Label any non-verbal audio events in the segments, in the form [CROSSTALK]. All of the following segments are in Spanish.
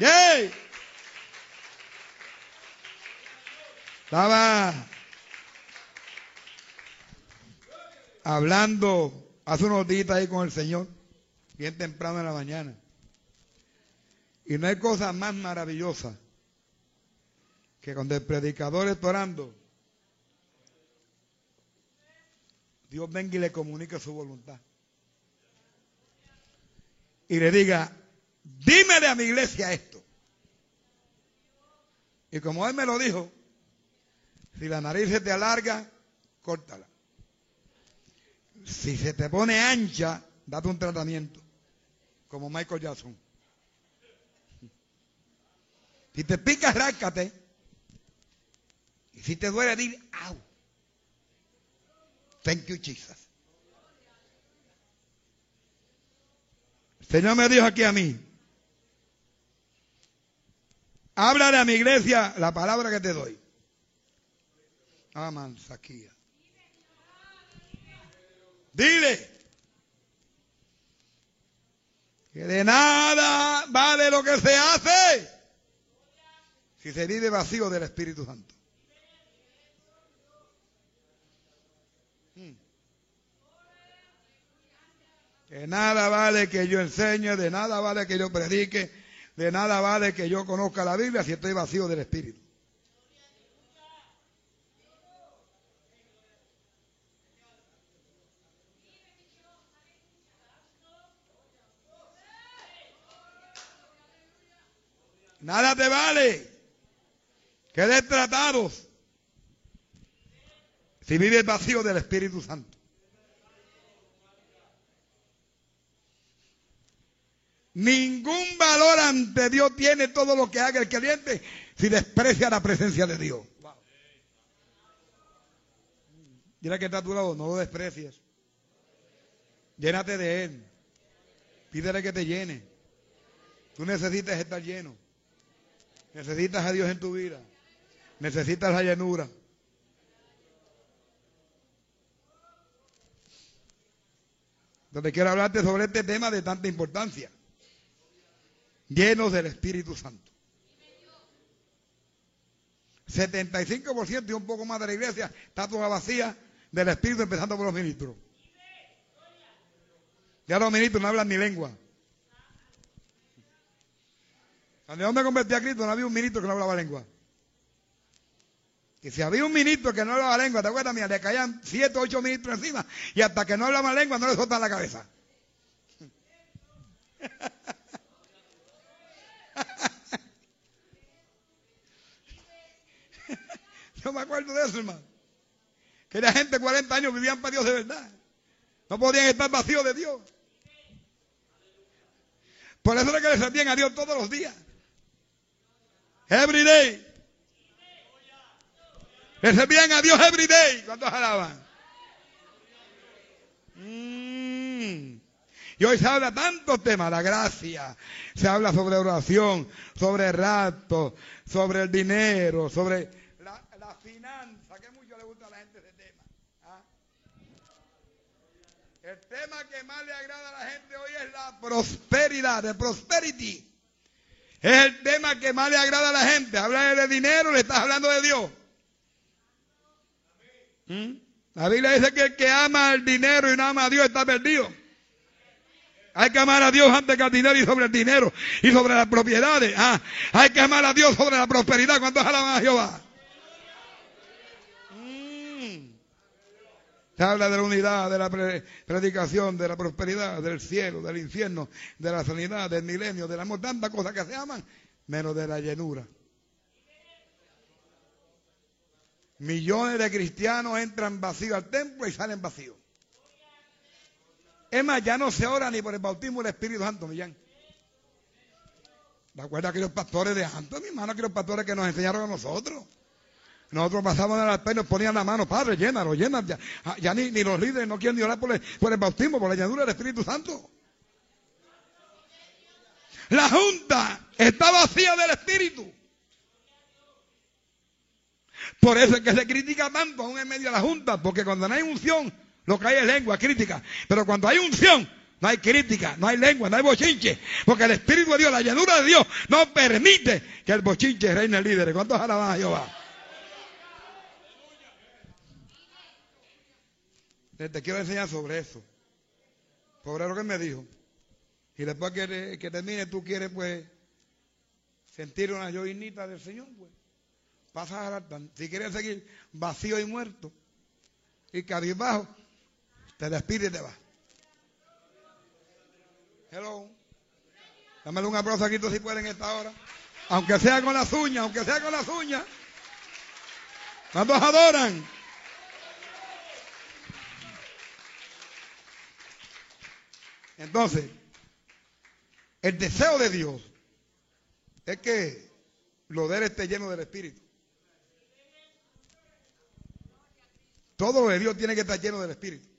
¡Yay! Estaba hablando hace unos días ahí con el Señor, bien temprano en la mañana. Y no hay cosa más maravillosa que cuando el predicador está orando, Dios venga y le comunique su voluntad. Y le diga, dímele a mi iglesia esto. Y como él me lo dijo, si la nariz se te alarga, córtala. Si se te pone ancha, date un tratamiento, como Michael Jackson. Si te pica, ráscate. Y si te duele, dile, au. Thank you, Jesus. El Señor me dijo aquí a mí, háblale a mi iglesia la palabra que te doy. Aman, Saquía. Dile que de nada vale lo que se hace si se vive vacío del Espíritu Santo. De nada vale que yo enseñe, de nada vale que yo predique, de nada vale que yo conozca la Biblia si estoy vacío del Espíritu. Nada te vale. Quedes tratados si vives vacío del Espíritu Santo. Ningún valor ante Dios tiene todo lo que haga el creyente si desprecia la presencia de Dios. Mira que está a tu lado, no lo desprecies. Llénate de Él. Pídele que te llene. Tú necesitas estar lleno. Necesitas a Dios en tu vida. Necesitas la llenura. Donde quiero hablarte sobre este tema de tanta importancia llenos del Espíritu Santo. 75% y un poco más de la iglesia está toda vacía del Espíritu, empezando por los ministros. Ya los ministros no hablan ni lengua. Cuando yo me convertí a Cristo no había un ministro que no hablaba lengua. Y si había un ministro que no hablaba lengua, ¿te acuerdas? Mira, le caían siete o ocho ministros encima y hasta que no hablaba lengua no le soltaban la cabeza. [LAUGHS] [LAUGHS] Yo me acuerdo de eso, hermano. Que la gente de 40 años vivían para Dios de verdad. No podían estar vacíos de Dios. Por eso es que le servían a Dios todos los días. Every day. Le servían a Dios every day cuando alaban. Mm. Y hoy se habla tantos temas, la gracia, se habla sobre oración, sobre el rapto, sobre el dinero, sobre finanza, que mucho le gusta a la gente ese tema. ¿ah? El tema que más le agrada a la gente hoy es la prosperidad, de prosperity. Es el tema que más le agrada a la gente. Habla de dinero, le estás hablando de Dios. ¿Mm? La Biblia dice que el que ama el dinero y no ama a Dios está perdido. Hay que amar a Dios antes que al dinero y sobre el dinero y sobre las propiedades. Ah, hay que amar a Dios sobre la prosperidad. ¿Cuántos alaban a Jehová? Se habla de la unidad, de la predicación, de la prosperidad, del cielo, del infierno, de la sanidad, del milenio, del amor, tantas cosas que se aman, menos de la llenura. Millones de cristianos entran vacíos al templo y salen vacíos. Es más, ya no se ora ni por el bautismo del Espíritu Santo, Millán. ¿De acuerdo a aquellos pastores de antes, mi hermano? Aquellos pastores que nos enseñaron a nosotros. Nosotros pasábamos en la altar y nos ponían la mano, Padre, llénalo, llénalo. Ya, ah, ya ni, ni, los líderes no quieren ni orar por el, por el bautismo, por la llanura del Espíritu Santo. La junta está vacía del Espíritu. Por eso es que se critica tanto aún en medio de la junta, porque cuando no hay unción, lo que hay es lengua crítica. Pero cuando hay unción, no hay crítica, no hay lengua, no hay bochinche. Porque el Espíritu de Dios, la llenura de Dios, no permite que el bochinche reine el líder. ¿Cuántos alaban a Jehová? Te quiero enseñar sobre eso. Sobre lo que me dijo. Y después que, que termine, tú quieres, pues, sentir una llovinita del Señor, pues. Pasas a Si quieres seguir vacío y muerto y cabizbajo, te despides y te vas. Hello. Dámele un aplauso aquí si pueden en esta hora. Aunque sea con las uñas, aunque sea con las uñas. ¿Cuántos adoran? Entonces, el deseo de Dios es que lo de él esté lleno del Espíritu. Todo lo de Dios tiene que estar lleno del Espíritu.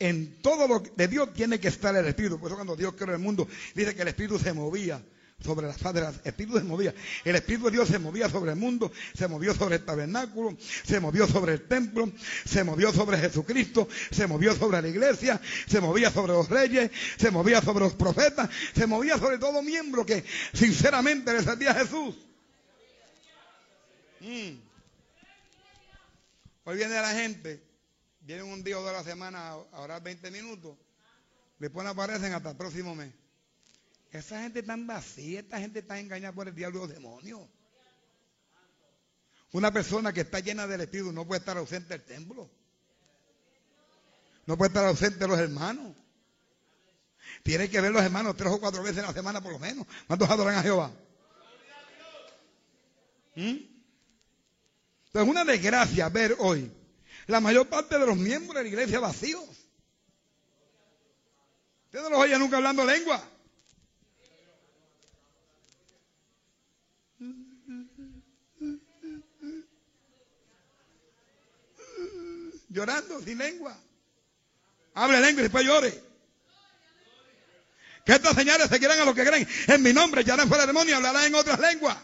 En todo lo de Dios tiene que estar el Espíritu. Por eso cuando Dios creó el mundo, dice que el Espíritu se movía sobre las faz El Espíritu se movía. El Espíritu de Dios se movía sobre el mundo, se movió sobre el tabernáculo, se movió sobre el templo, se movió sobre Jesucristo, se movió sobre la iglesia, se movía sobre los reyes, se movía sobre los profetas, se movía sobre todo miembro que sinceramente le servía a Jesús. Mm. Hoy viene la gente vienen un día o de la semana a orar 20 minutos, después no aparecen hasta el próximo mes. Esa gente tan vacía, esta gente está engañada por el diablo y los demonios. Una persona que está llena del Espíritu no puede estar ausente del templo. No puede estar ausente de los hermanos. Tiene que ver los hermanos tres o cuatro veces en la semana por lo menos. ¿Cuántos adoran a Jehová? ¿Mm? Entonces, es una desgracia ver hoy la mayor parte de los miembros de la iglesia vacíos. Usted no los oye nunca hablando lengua. Llorando sin lengua. Hable lengua y después llore. Que estas señales se quieran a los que creen. En mi nombre ya no fuera demonio y hablarán en otras lenguas.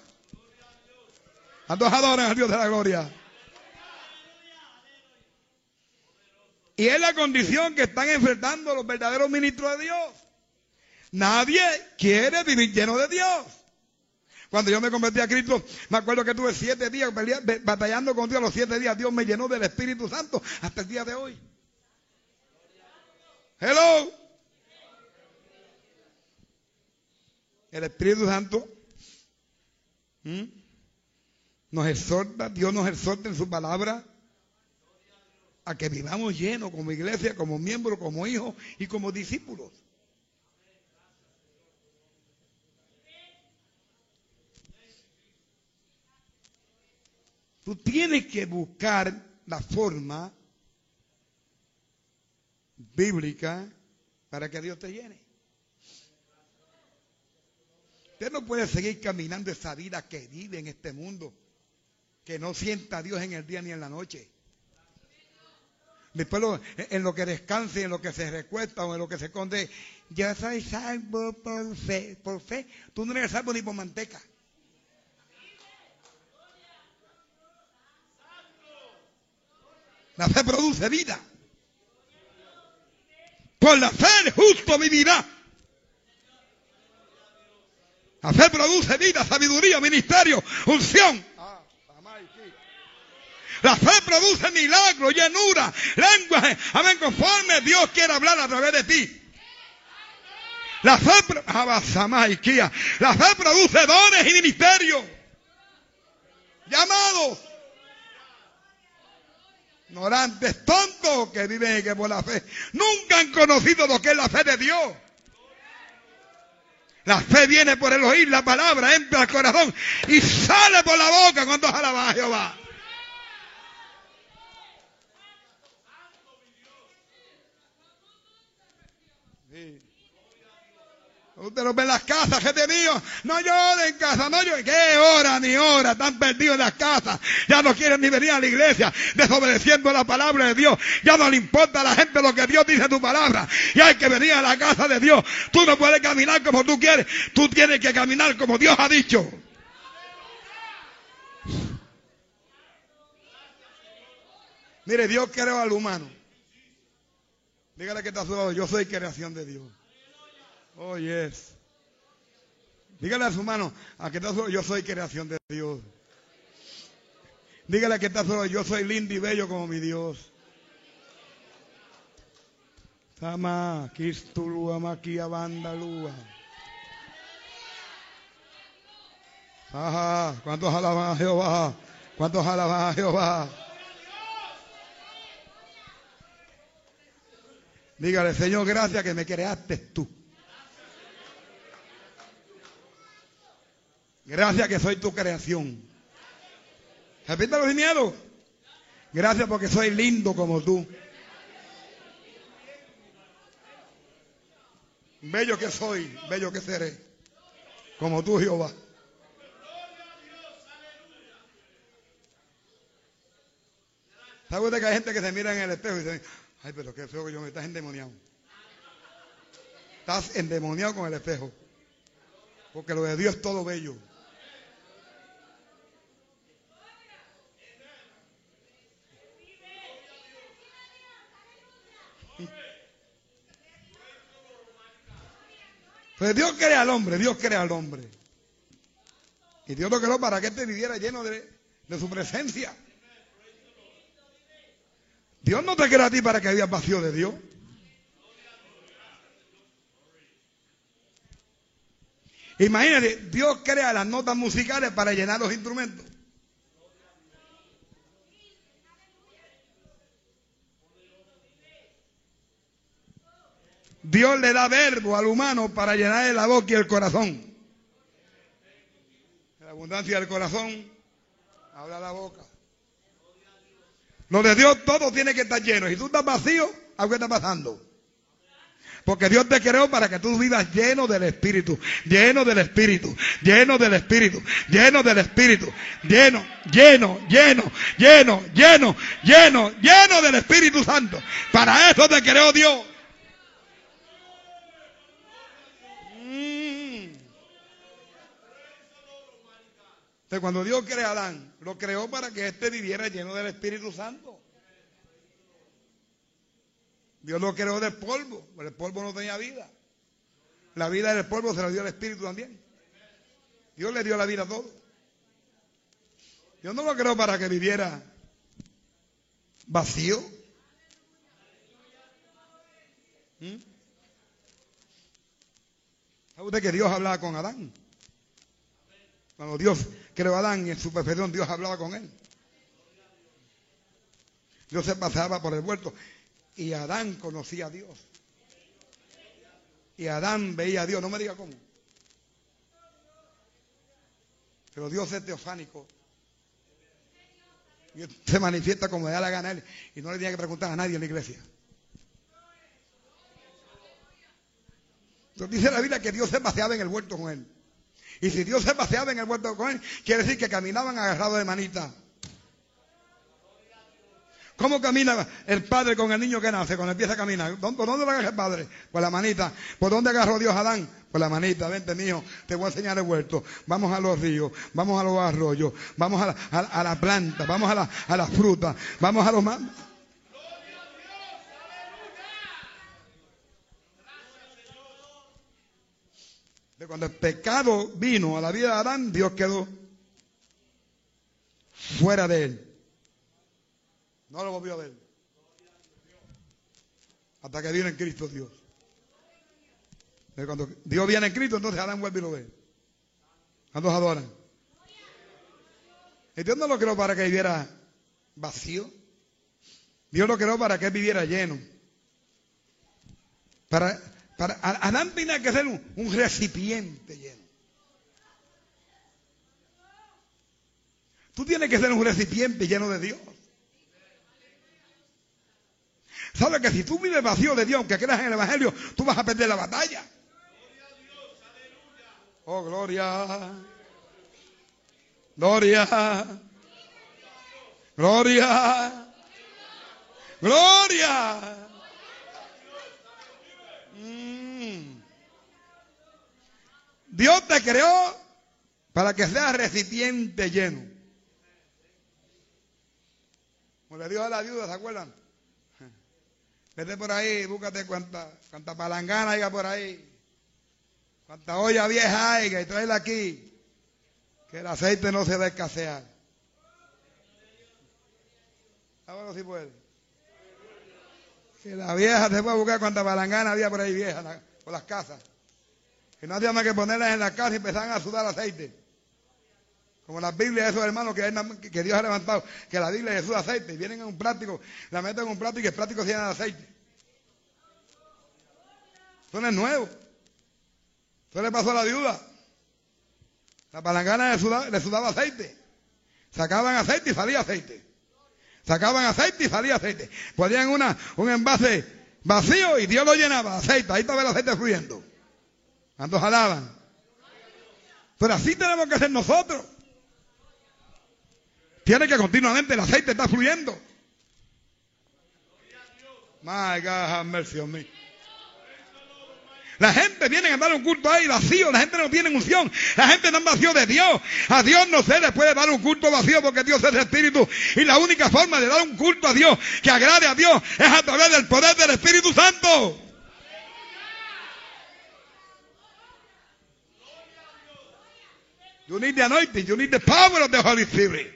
A todos adoran al Dios de la gloria. Y es la condición que están enfrentando los verdaderos ministros de Dios. Nadie quiere vivir lleno de Dios. Cuando yo me convertí a Cristo, me acuerdo que tuve siete días batallando con Dios. Los siete días Dios me llenó del Espíritu Santo hasta el día de hoy. Hello. El Espíritu Santo nos exhorta, Dios nos exhorta en su palabra a que vivamos llenos como iglesia, como miembros, como hijos y como discípulos. Tú tienes que buscar la forma bíblica para que Dios te llene. Usted no puede seguir caminando esa vida que vive en este mundo, que no sienta a Dios en el día ni en la noche. Después en lo que descanse, en lo que se recuesta o en lo que se esconde, yo soy salvo por fe. Por fe, tú no eres salvo ni por manteca. La fe produce vida. Por la fe el justo vivirá. La fe produce vida, sabiduría, ministerio, unción. La fe produce milagros, llenura, lenguaje. Amén, conforme Dios quiere hablar a través de ti. La fe, la fe produce dones y ministerios. Llamados. Ignorantes, tontos que viven que por la fe. Nunca han conocido lo que es la fe de Dios. La fe viene por el oír la palabra, entra al corazón y sale por la boca cuando alaba a Jehová. Usted lo ve en las casas, gente mío. No lloren en casa, no lloren. ¿Qué hora ni hora? Están perdidos en las casas. Ya no quieren ni venir a la iglesia, desobedeciendo la palabra de Dios. Ya no le importa a la gente lo que Dios dice en tu palabra. Y hay que venir a la casa de Dios. Tú no puedes caminar como tú quieres. Tú tienes que caminar como Dios ha dicho. Mire, Dios creó al humano. Dígale que está a su lado, yo soy creación de Dios. Oh, yes. Dígale a su mano, a que está a su lado, yo soy creación de Dios. Dígale que está a su lado, yo soy lindo y bello como mi Dios. Tama, Kistulua, Maquia, Bandalúa. Ajá, ¿cuántos alaban a Jehová? ¿Cuántos alaban a Jehová? Dígale, Señor, gracias que me creaste tú. Gracias que soy tu creación. Repítalo sin miedo. Gracias porque soy lindo como tú. Bello que soy, bello que seré. Como tú, Jehová. ¿Sabe usted que hay gente que se mira en el espejo y dice, ay, pero qué feo que yo me estás endemoniado? Estás endemoniado con el espejo. Porque lo de Dios es todo bello. Pues Dios crea al hombre, Dios crea al hombre. Y Dios lo creó para que éste viviera lleno de, de su presencia. Dios no te crea a ti para que vivas vacío de Dios. Imagínate, Dios crea las notas musicales para llenar los instrumentos. Dios le da verbo al humano para llenar la boca y el corazón. La abundancia del corazón habla la boca. Lo de Dios todo tiene que estar lleno. Si tú estás vacío, algo está pasando. Porque Dios te creó para que tú vivas lleno del Espíritu, lleno del Espíritu, lleno del Espíritu, lleno del Espíritu, lleno, lleno, lleno, lleno, lleno, lleno, lleno del Espíritu Santo. Para eso te creó Dios. Entonces, cuando Dios creó a Adán, lo creó para que éste viviera lleno del Espíritu Santo. Dios lo creó del polvo, pero el polvo no tenía vida. La vida del polvo se la dio el Espíritu también. Dios le dio la vida a todo. Dios no lo creó para que viviera vacío. ¿Mm? ¿Sabe usted que Dios hablaba con Adán? Cuando Dios creó a Adán en su perfección Dios hablaba con él. Dios se pasaba por el huerto y Adán conocía a Dios. Y Adán veía a Dios, no me diga cómo. Pero Dios es teofánico. Y se manifiesta como le da la gana a él. Y no le tiene que preguntar a nadie en la iglesia. Entonces dice la Biblia que Dios se paseaba en el huerto con él. Y si Dios se paseaba en el huerto con él, quiere decir que caminaban agarrados de manita. ¿Cómo camina el padre con el niño que nace cuando empieza a caminar? ¿Por dónde lo agarra el padre? Por la manita. ¿Por dónde agarró Dios a Adán? Por la manita. Vente, mío, te voy a enseñar el huerto. Vamos a los ríos, vamos a los arroyos, vamos a la, a, la planta, vamos a las frutas, vamos a los... De cuando el pecado vino a la vida de Adán, Dios quedó fuera de él. No lo volvió a ver. Hasta que viene en Cristo Dios. De cuando Dios viene en Cristo, entonces Adán vuelve y lo ve. ¿Cuántos adoran? Dios no lo creó para que viviera vacío. Dios lo creó para que viviera lleno. Para para, Adán tenía que ser un, recipiente lleno. Tú tienes que ser un recipiente lleno de Dios. ¿Sabes que si tú vives vacío de Dios, aunque creas en el Evangelio, tú vas a perder la batalla? Oh, gloria. Gloria. Gloria. Gloria. Dios te creó para que seas recipiente lleno. Como le dijo a la viuda, ¿se acuerdan? Vete por ahí, búscate cuánta, palangana haya por ahí. Cuánta olla vieja haya y tráela aquí. Que el aceite no se va a escasear. Ahora sí puede. Que la vieja se puede buscar cuánta palangana había por ahí vieja, por las casas. Que no hacía más que ponerlas en la casa y empezaban a sudar aceite. Como las Biblias de esos hermanos que, Dios ha levantado, que la Biblia es Jesús aceite, vienen en un plástico, la meten en un plástico y el plástico se llena de aceite. Eso no es nuevo. Eso le pasó a la viuda. La palangana le sudaba, aceite. Sacaban aceite y salía aceite. Sacaban aceite y salía aceite. Ponían una, un envase vacío y Dios lo llenaba aceite. Ahí estaba el aceite fluyendo. ¿Cuántos jalaban? Pero así tenemos que ser nosotros. Tiene que continuamente el aceite está fluyendo. My God, have mercy on me. La gente viene a dar un culto ahí vacío, la gente no tiene unción, la gente no vacío de Dios. A Dios no se le puede dar un culto vacío porque Dios es espíritu. Y la única forma de dar un culto a Dios que agrade a Dios es a través del poder del Espíritu Santo. You need the anointing, you need the power of the Holy Spirit.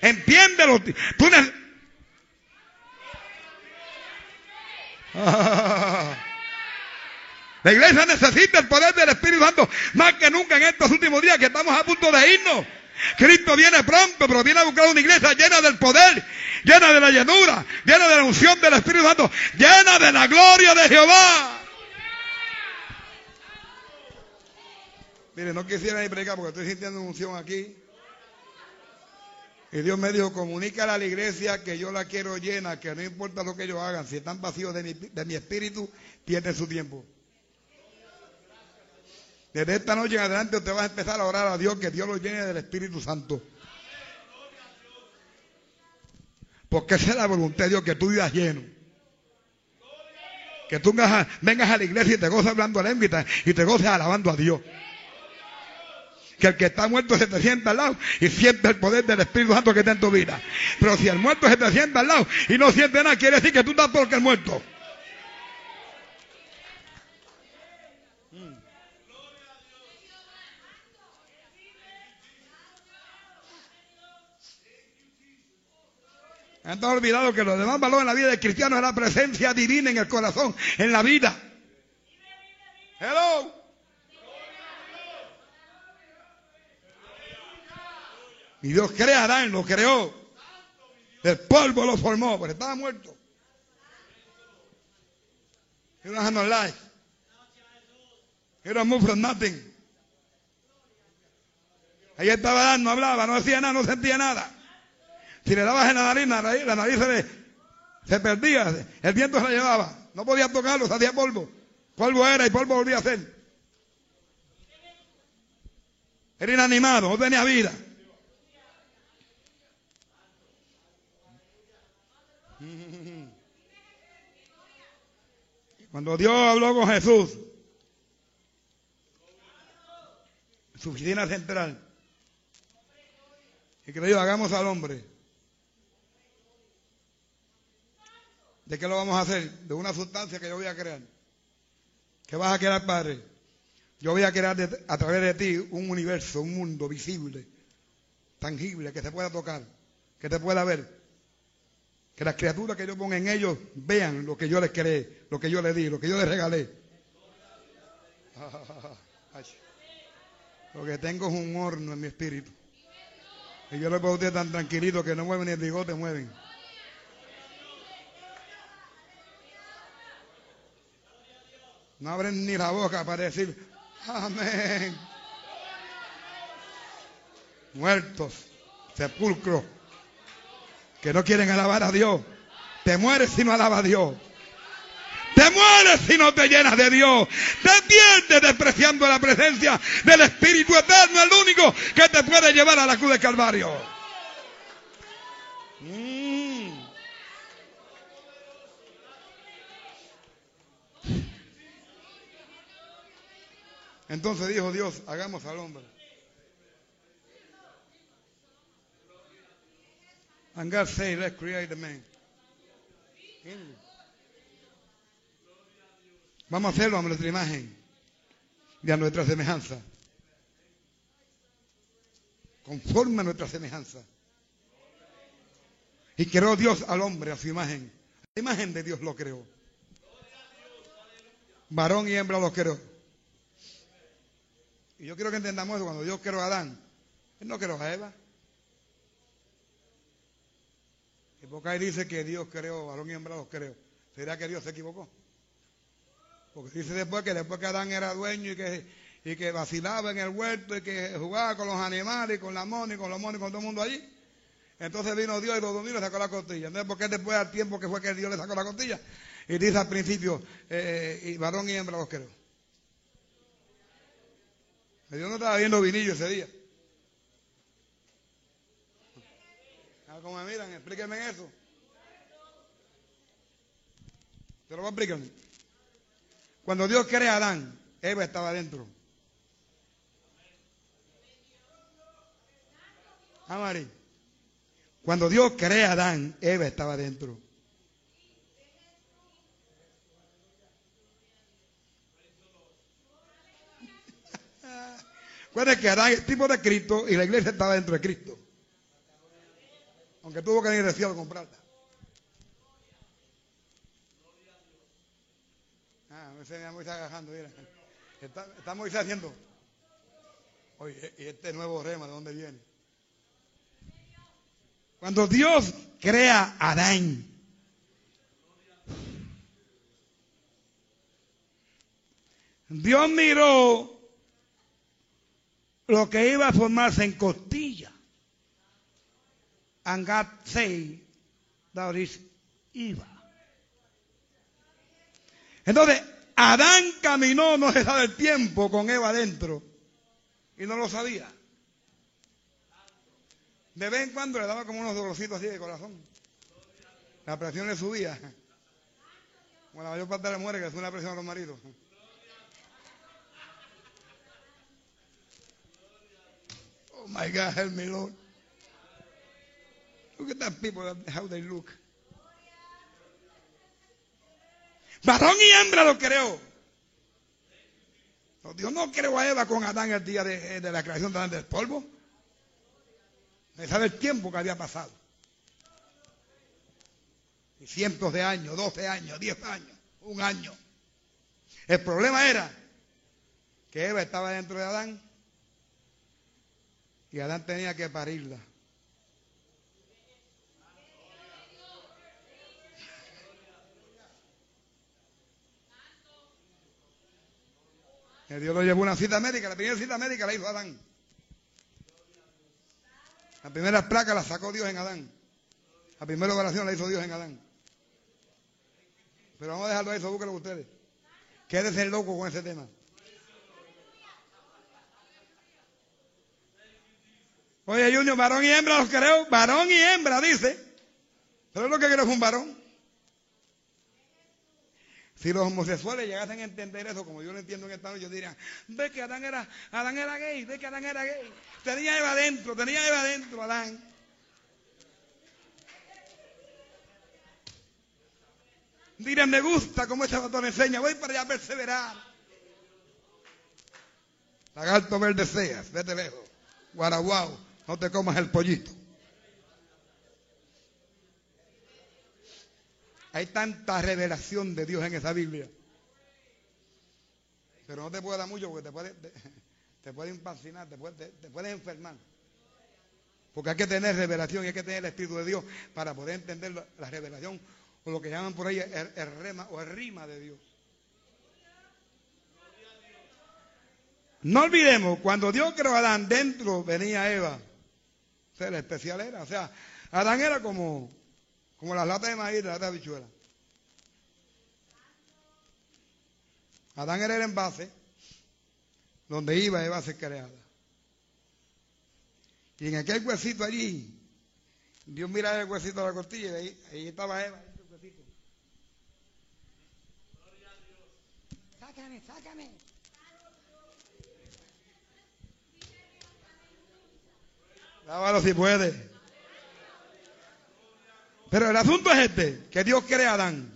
Entiéndelo. Tú [LAUGHS] La iglesia necesita el poder del Espíritu Santo más que nunca en estos últimos días que estamos a punto de irnos. Cristo viene pronto, pero viene a buscar una iglesia llena del poder, llena de la llenura, llena de la unción del Espíritu Santo, llena de la gloria de Jehová. Mire, no quisiera ir predicar porque estoy sintiendo unción aquí. Y Dios me dijo, comunícale a la iglesia que yo la quiero llena, que no importa lo que ellos hagan, si están vacíos de mi, de mi espíritu, pierden su tiempo. Desde esta noche en adelante usted va a empezar a orar a Dios, que Dios lo llene del Espíritu Santo. Porque esa es la voluntad de Dios, que tú vivas lleno. Que tú vengas a, vengas a la iglesia y te goces hablando a la y te goces alabando a Dios que el que está muerto se te sienta al lado y siente el poder del Espíritu Santo que está en tu vida. Pero si el muerto se te sienta al lado y no siente nada, quiere decir que tú estás porque el muerto. Han olvidado que lo demás valor en la vida del cristiano es la presencia divina en el corazón, en la vida. Hello. Y Dios crea a Adán, lo creó. El polvo lo formó, pero estaba muerto. He don't have no life. He from nothing. Ahí estaba Adán, no hablaba, no hacía nada, no sentía nada. Si le dabas en la nariz, la nariz, se, se, perdía, el viento se la llevaba. No podía tocarlo, se hacía polvo. Polvo era y polvo volvía a ser. Era inanimado, no tenía vida. Cuando Dios habló con Jesús, en su oficina central, y que le hagamos al hombre. ¿De qué lo vamos a hacer? De una sustancia que yo voy a crear. ¿Qué vas a crear, Padre? Yo voy a crear a través de ti un universo, un mundo visible, tangible, que se pueda tocar, que te pueda ver. Que las criaturas que yo ponga en ellos vean lo que yo les creé, lo que yo les di, lo que yo les regalé. [LAUGHS] Lo que tengo es un horno en mi espíritu. Y yo le puedo decir tan tranquilito que no mueven ni el bigote, mueven. No abren ni la boca para decir, amén. Muertos, sepulcros, que no quieren alabar a Dios. Te mueres si no alabas a Dios. Te mueres si no te llenas de Dios. Te pierdes despreciando la presencia del Espíritu Eterno, el único que te puede llevar a la cruz de Calvario. Mm. Entonces dijo Dios, hagamos al hombre. And God let's create man. Vamos a hacerlo a nuestra imagen y a nuestra semejanza. Conforme a nuestra semejanza. Y creó Dios al hombre a su imagen. La imagen de Dios lo creó. Varón y hembra lo creó. Y yo quiero que entendamos eso. Cuando Dios creó a Adán, Él no creó a Eva. Y porque ahí dice que Dios creó, varón y hembra los creó. ¿Será que Dios se equivocó? Porque dice después que después que Adán era dueño y que, y que vacilaba en el huerto y que jugaba con los animales y con la mona y con los monos y con todo el mundo allí. Entonces vino Dios y los dominó y le sacó la costilla. Entonces, ¿por qué después al tiempo que fue que Dios le sacó la costilla? Y dice al principio, eh, y varón y hembra los creó. Dios no estaba viendo vinillo ese día. Ah, ¿Cómo me miran? Explíquenme eso. ¿Se lo voy a explicar? Cuando Dios crea a Adán, Eva estaba adentro. [LAUGHS] Ah, María. Cuando Dios crea a Adán, Eva estaba adentro. Recuerden que Adán es tipo de Cristo y la iglesia estaba dentro de Cristo. Aunque tuvo que ir a comprarla. Ah, ese me está agajando, mira. Está, Moisés haciendo. Oye, ¿y este nuevo rema de dónde viene? Cuando Dios crea a Adán, Dios miró lo que iba a formarse en costilla. And God say that is. Entonces, Adán caminó, no se sabe el tiempo, con Eva adentro. Y no lo sabía. De vez en cuando le daba como unos dolorcitos así de corazón. La presión le subía. Como la mayor parte de las mujeres que es una presión a los maridos. Oh my God, help me, Lord. Look at that people, how they look. Varón y hembra lo creó. Dios no creó a Eva con Adán el día de, de la creación de Adán del polvo. Me sabe el tiempo que había pasado. Cientos de años, 12 años, 10 años, un año. El problema era que Eva estaba dentro de Adán y Adán tenía que parirla. Dios lo llevó a una cita médica. La primera cita médica la hizo Adán. La primera placa la sacó Dios en Adán. La primera oración la hizo Dios en Adán. Pero vamos a dejarlo ahí, eso búsquenlo ustedes. Quédese loco con ese tema. Oye, Junior, varón y hembra los creo. Varón y hembra, dice. Pero lo que creo es un varón. Si los homosexuales llegasen a entender eso, como yo lo entiendo en esta noche, yo diría, ve que Adán era, Adán era gay, ve que Adán era gay. Tenía Eva adentro, tenía Eva adentro, Adán. Dirán, me gusta como ese doctor enseña, voy para allá a perseverar. Lagarto verde seas, vete lejos. Guaraguao, no te comas el pollito. Hay tanta revelación de Dios en esa Biblia. Pero no te puede dar mucho porque te puede, te, te puede impacinar, te puede, te, puedes enfermar. Porque hay que tener revelación y hay que tener el Espíritu de Dios para poder entender la, la revelación o lo que llaman por ahí el, el, rema o el rima de Dios. No olvidemos, cuando Dios creó a Adán, dentro venía Eva. O sea, el especial era. O sea, Adán era como, como las latas de maíz, las latas de habichuela. Adán era el envase donde iba Eva a ser creada. Y en aquel huesito allí, Dios mira el huesito de la costilla y ahí, ahí estaba Eva. Huesito. Sácame, sácame. Lávalo si puede. Pero el asunto es este, que Dios crea a Adán.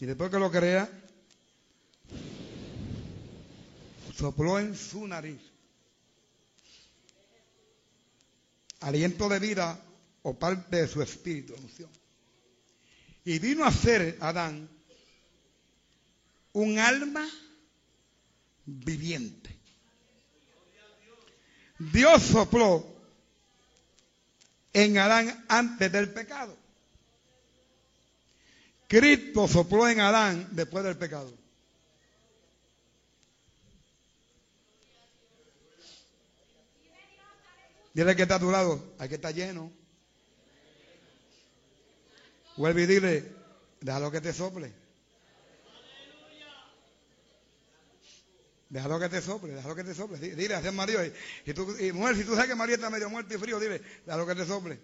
Y después que lo crea, sopló en su nariz aliento de vida o parte de su espíritu. Y vino a ser Adán un alma viviente. Dios sopló en Adán antes del pecado. Cristo sopló en Adán después del pecado. Dile que está a tu lado, hay que estar lleno. Vuelve y dile, déjalo que te sople. Déjalo que te sople, déjalo que te sople. Dile, hacer marido. Y, tú, y mujer, si tú sabes que María está medio muerta y frío, dile, déjalo que te sople.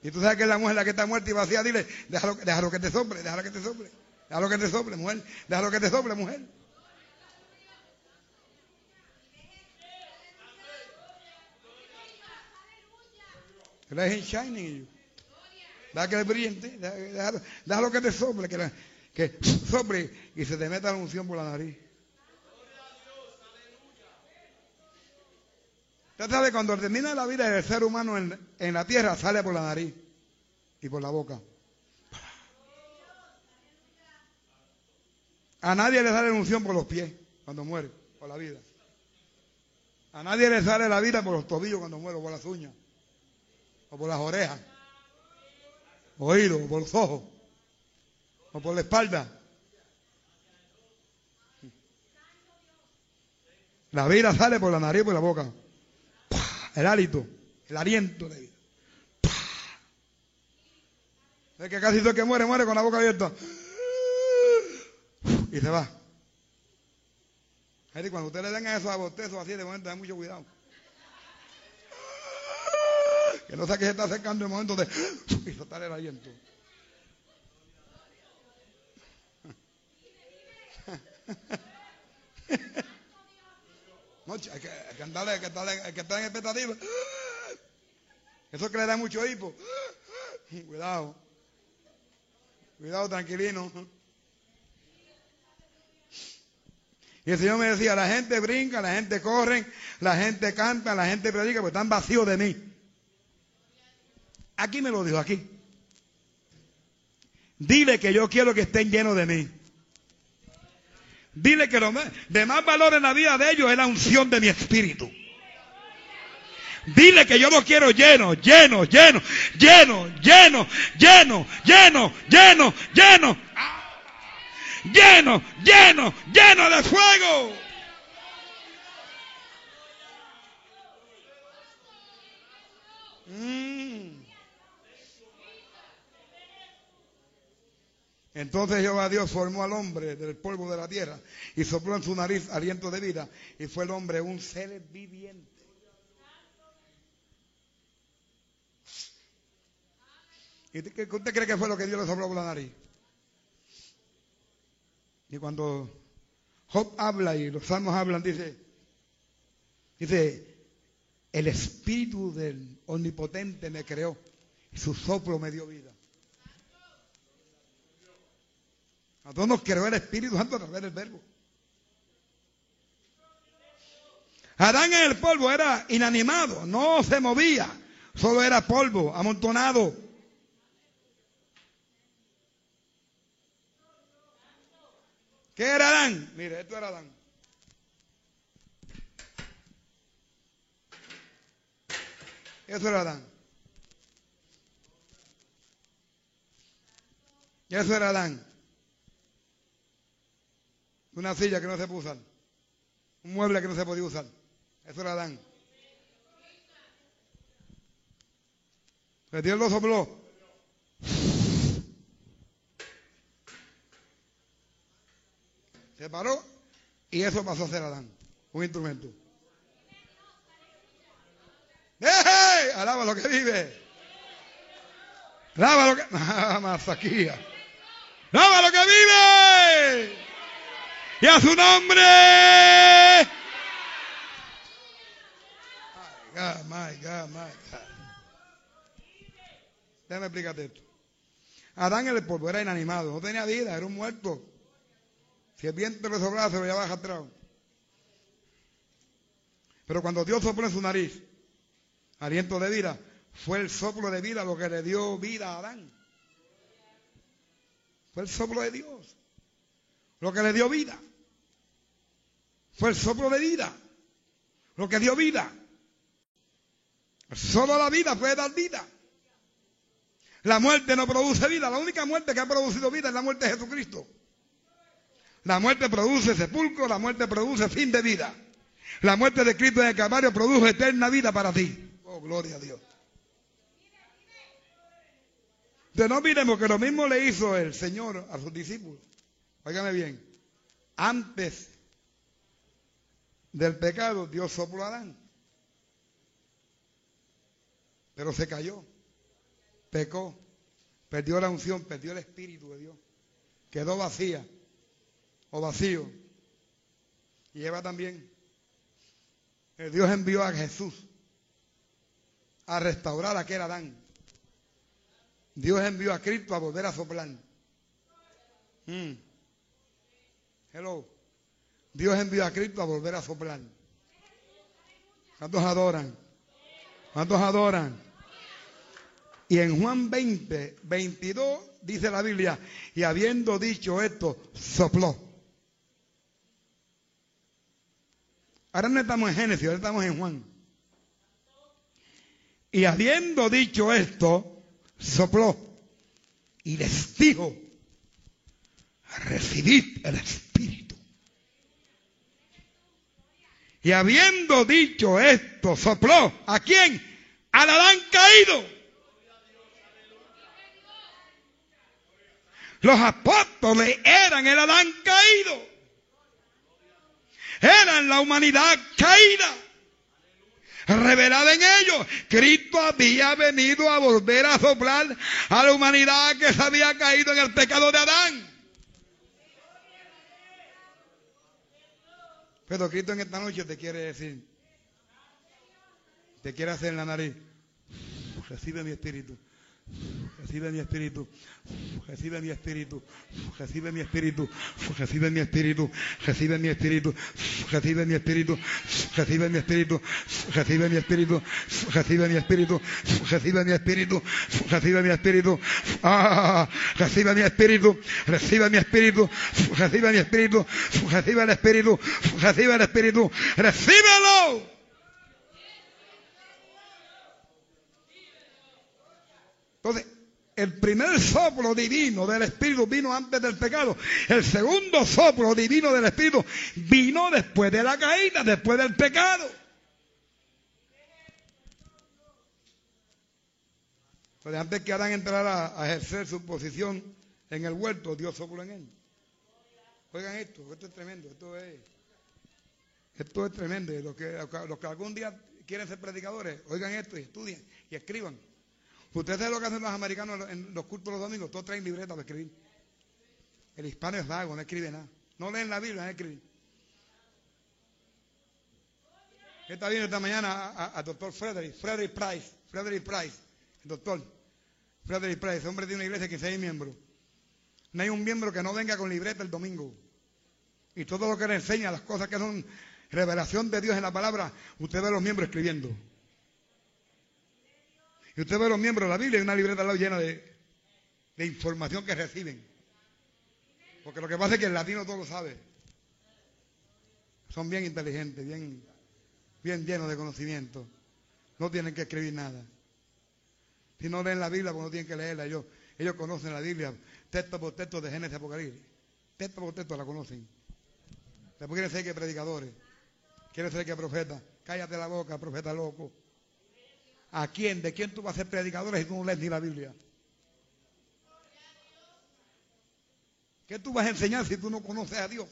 Y tú sabes que es la mujer la que está muerta y vacía, dile, déjalo, déjalo que te sople, déjalo que te sople. Déjalo que te sople, mujer. Déjalo que te sople, mujer. Let him shining in you. Deja que le brillante, déjalo, que te sople, que, que sople y se te meta la unción por la nariz. Usted sabe, cuando termina la vida del ser humano en, en la tierra, sale por la nariz y por la boca. A nadie le sale la unción por los pies cuando muere, por la vida. A nadie le sale la vida por los tobillos cuando muere, por las uñas, o por las orejas, oídos, o por los ojos, o por la espalda. La vida sale por la nariz y por la boca el hálito, el aliento de vida. Es que casi todo el que muere, muere con la boca abierta. Y se va. cuando usted le den esos abostezos así, de momento, ten mucho cuidado. Que no sea que se está acercando el momento de y soltar el aliento. [LAUGHS] No, hay que, que estar en expectativa. Eso que le da mucho hipo. Cuidado. Cuidado, tranquilino. Y el Señor me decía, la gente brinca, la gente corre, la gente canta, la gente predica, porque están vacíos de mí. Aquí me lo dijo, aquí. Dile que yo quiero que estén llenos de mí. Dile que lo de más valor en la vida de ellos es la unción de mi espíritu. Dile que yo lo quiero lleno, lleno, lleno, lleno, lleno, lleno, lleno, lleno, lleno, lleno, lleno, lleno de fuego. Entonces Jehová Dios formó al hombre del polvo de la tierra y sopló en su nariz aliento de vida y fue el hombre un ser viviente. ¿Y usted cree que fue lo que Dios le sopló por la nariz? Y cuando Job habla y los salmos hablan, dice, dice, el espíritu del omnipotente me creó y su soplo me dio vida. A todos nos creó el Espíritu Santo a través del verbo. Adán en el polvo era inanimado, no se movía, solo era polvo, amontonado. ¿Qué era Adán? Mire, esto era Adán. Eso era Adán. Eso era Adán. Una silla que no se puede usar. Un mueble que no se podía usar. Eso era Adán. Pero Dios lo. Se paró y eso pasó a ser Adán. Un instrumento. ¡Hey! Alaba lo que vive. Alaba lo que. [LAUGHS] Masaquía. Alaba lo que vive y a su nombre. My God, my God, my God. Déjame explicarte esto. Adán el polvo era inanimado, no tenía vida, era un muerto. Si el viento le sobraba, se lo llevaba atrás. Pero cuando Dios sopló en su nariz, aliento de vida, fue el soplo de vida lo que le dio vida a Adán. Fue el soplo de Dios. Lo que le dio vida. Fue el soplo de vida. Lo que dio vida. Solo la vida puede dar vida. La muerte no produce vida. La única muerte que ha producido vida es la muerte de Jesucristo. La muerte produce sepulcro, la muerte produce fin de vida. La muerte de Cristo en el Calvario produjo eterna vida para ti. Oh, gloria a Dios. De no miremos que lo mismo le hizo el Señor a sus discípulos. Óigame bien. Antes del pecado, Dios sopló a Adán. Pero se cayó. Pecó. Perdió la unción, perdió el Espíritu de Dios. Quedó vacía o vacío. Y Eva también. Dios envió a Jesús a restaurar a aquel Adán. Dios envió a Cristo a volver a soplar. Mm. Hello. Dios envió a Cristo a volver a soplar. ¿Cuántos adoran? ¿Cuántos adoran? Y en Juan 20, 22 dice la Biblia, y habiendo dicho esto, sopló. Ahora no estamos en Génesis, ahora estamos en Juan. Y habiendo dicho esto, sopló y les dijo, recibid el Espíritu. Y habiendo dicho esto, sopló. ¿A quién? Al Adán caído. Los apóstoles eran el Adán caído. Eran la humanidad caída revelada en ellos. Cristo había venido a volver a soplar a la humanidad que se había caído en el pecado de Adán. Pero Cristo en esta noche te quiere decir, te quiere hacer en la nariz, recibe mi espíritu. Recibe mi espíritu, recibe mi espíritu, recibe mi espíritu, recibe mi espíritu, recibe mi espíritu, recibe mi espíritu, recibe mi espíritu, recibe mi espíritu, recibe mi espíritu, recibe mi espíritu, recibe mi espíritu, ah, recibe mi espíritu, recibe mi espíritu, recibe mi espíritu, recibe el espíritu, recibe el espíritu, recíbelo. Entonces, el primer soplo divino del Espíritu vino antes del pecado. El segundo soplo divino del Espíritu vino después de la caída, después del pecado. Entonces, antes que Adán entrara a ejercer su posición en el huerto, Dios sopló en él. Oigan esto, esto es tremendo, esto es, esto es tremendo. Los que, los que algún día quieren ser predicadores, oigan esto y estudien y escriban. Ustedes saben lo que hacen los americanos en los cultos los domingos, todos traen libretas para escribir. El hispano es vago, no escribe nada. No leen la Biblia, no escriben. Está viendo esta mañana al doctor Frederick, Frederick Price, Frederick Price, doctor Frederick Price, hombre tiene una iglesia que seis miembros. No hay un miembro que no venga con libreta el domingo. Y todo lo que le enseña, las cosas que son revelación de Dios en la palabra, usted ve a los miembros escribiendo. Y usted ve los miembros de la Biblia y una libreta al lado llena de, información que reciben. Porque lo que pasa es que el latino todo lo sabe. Son bien inteligentes, bien, bien llenos de conocimiento. No tienen que escribir nada. Si no leen la Biblia, pues no tienen que leerla. Ellos, ellos conocen la Biblia, texto por texto de Génesis Apocalipsis. Texto por texto la conocen. Después quieren ser que predicadores. Quieren ser que profetas. Cállate la boca, profeta loco. ¿A quién? ¿De quién tú vas a ser predicador si tú no lees ni la Biblia? ¿Qué tú vas a enseñar si tú no conoces a Dios?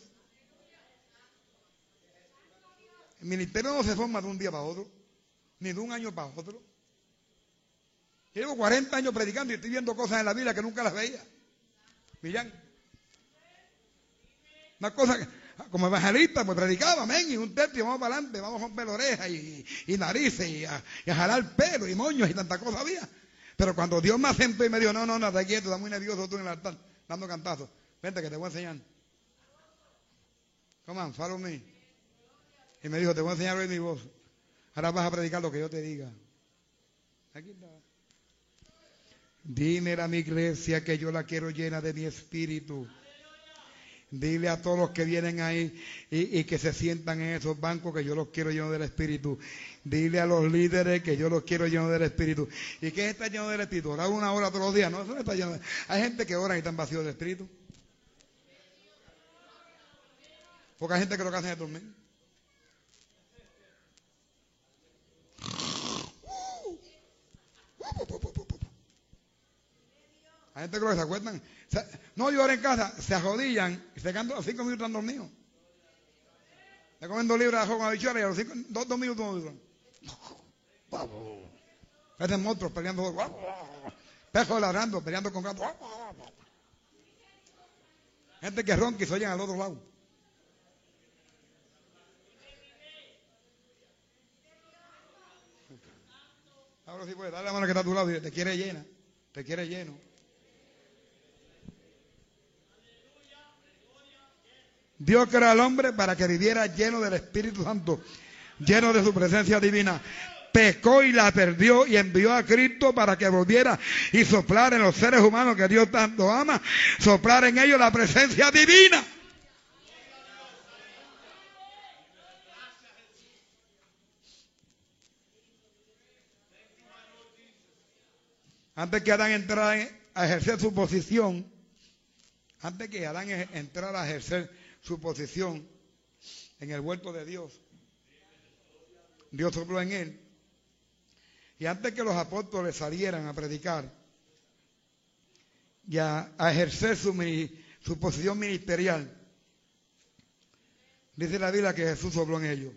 El ministerio no se forma de un día para otro, ni de un año para otro. Llevo 40 años predicando y estoy viendo cosas en la Biblia que nunca las veía. Miran. Una cosa como evangelista, pues predicaba, amén, y un texto y vamos para adelante, vamos a romper orejas y, y, narices y a, jalar pelo y moños y tanta cosa había. Pero cuando Dios me sentó y me dijo, no, no, no, está quieto, está muy nervioso tú en el altar, dando cantazos. Vente que te voy a enseñar. Come on, follow me. Y me dijo, te voy a enseñar hoy mi voz. Ahora vas a predicar lo que yo te diga. Aquí está. Dime a mi iglesia que yo la quiero llena de mi espíritu. Dile a todos los que vienen ahí y, que se sientan en esos bancos que yo los quiero llenos del Espíritu. Dile a los líderes que yo los quiero llenos del Espíritu. ¿Y qué está lleno del Espíritu? Orar una hora todos los días. No, eso no está lleno. Hay gente que ora y están vacíos del Espíritu. Porque hay gente que lo que hace es dormir. Hay gente que se no lloran en casa, se arrodillan y se quedan los cinco minutos están dormidos. Se comen dos libras de con habichuelas y a los cinco, dos, dos minutos no duran. Monstruos peleando. Pejos ladrando, peleando con gatos. Gente que ronca y se oyen al otro lado. Ahora sí puede, dale la mano que está a tu lado y te quiere llena, te quiere lleno. Dios creó al hombre para que viviera lleno del Espíritu Santo, lleno de su presencia divina. Pecó y la perdió y envió a Cristo para que volviera y soplar en los seres humanos que Dios tanto ama, soplar en ellos la presencia divina. Antes que Adán entrara a ejercer su posición, antes que Adán entrara a ejercer su posición en el huerto de Dios. Dios sopló en él. Y antes que los apóstoles salieran a predicar y a, ejercer su, su posición ministerial, dice la Biblia que Jesús sopló en ellos.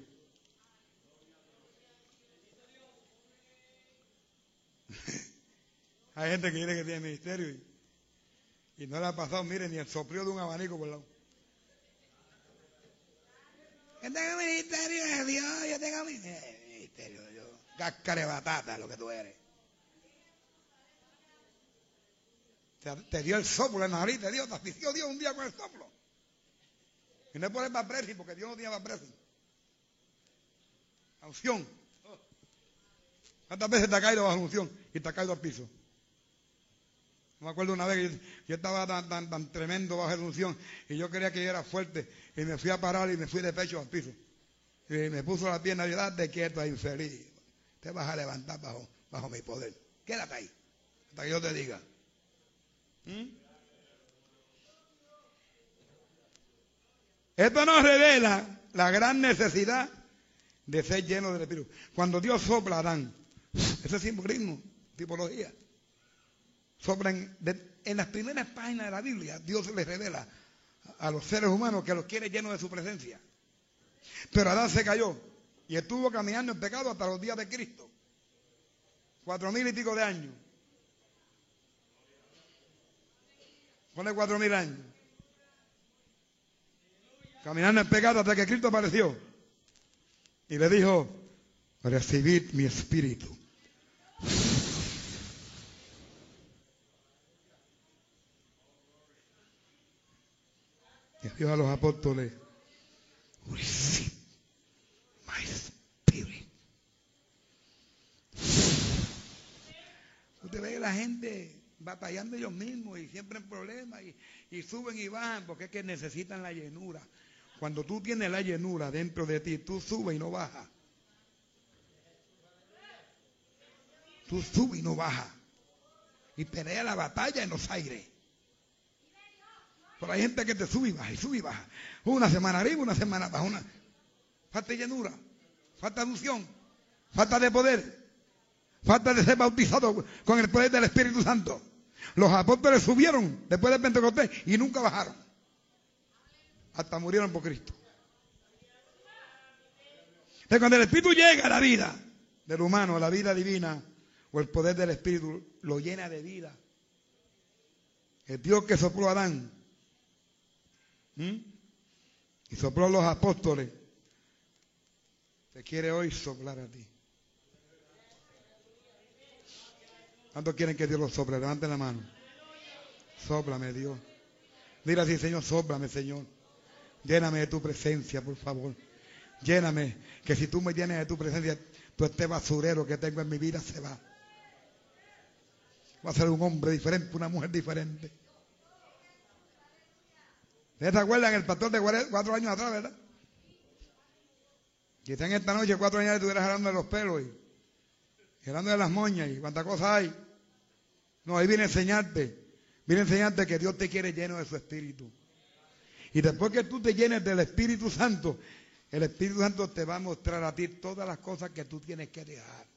[LAUGHS] Hay gente que quiere que tiene ministerio y, y no le ha pasado, miren, ni el soplío de un abanico por lado. Yo tengo ministerio de Dios, yo tengo mi ministerio de Dios. Cáscara batata, lo que tú eres. Te, dio el soplo en la nariz, te dio, te asistió Dios un día con el soplo. Y no es por el pressing, porque Dios no tiene pressing. La unción. ¿Cuántas veces te ha caído bajo unción y te ha caído al piso? Me acuerdo una vez que yo, estaba tan, tan, tan, tremendo bajo la unción y yo quería que yo era fuerte y me fui a parar y me fui de pecho al piso. Y me puso la pierna y de quieto, infeliz. Te vas a levantar bajo, bajo mi poder. Quédate ahí, hasta que yo te diga. ¿Mm? Esto nos revela la gran necesidad de ser lleno del Espíritu. Cuando Dios sopla Adán, ese es simbolismo, tipología en las primeras páginas de la Biblia, Dios les revela a los seres humanos que los quiere llenos de su presencia. Pero Adán se cayó y estuvo caminando en pecado hasta los días de Cristo. Cuatro mil y pico de años. Pone cuatro mil años. Caminando en pecado hasta que Cristo apareció. Y le dijo, recibid mi espíritu. Y a los apóstoles, receive my spirit. Usted ve la gente batallando ellos mismos y siempre en problemas y, y suben y bajan porque es que necesitan la llenura. Cuando tú tienes la llenura dentro de ti, tú subes y no bajas. Tú subes y no bajas. Y pelea la batalla en los aires. Pero hay gente que te sube y baja y sube y baja. Una semana arriba, una semana abajo. Una... Falta de llenura, falta de unción, falta de poder, falta de ser bautizado con el poder del Espíritu Santo. Los apóstoles subieron después del Pentecostés y nunca bajaron. Hasta murieron por Cristo. Entonces, cuando el Espíritu llega a la vida del humano, a la vida divina, o el poder del Espíritu lo llena de vida. El Dios que sopló a Adán ¿Mm? Y sopló los apóstoles. Te quiere hoy soplar a ti. ¿Cuántos quieren que Dios los sople? Levanten la mano. Sóplame, Dios. Mira así, Señor, sóplame, Señor. Lléname de tu presencia, por favor. Lléname, que si tú me llenas de tu presencia, todo este basurero que tengo en mi vida se va. Va a ser un hombre diferente, una mujer diferente. ¿Ustedes se acuerdan el pastor de cuatro años atrás, verdad? Quizá en esta noche, cuatro años, estuvieras hablando de los pelos y, hablando de las moñas y cuántas cosas hay. No, ahí viene a enseñarte. Viene a enseñarte que Dios te quiere lleno de su espíritu. Y después que tú te llenes del Espíritu Santo, el Espíritu Santo te va a mostrar a ti todas las cosas que tú tienes que dejar.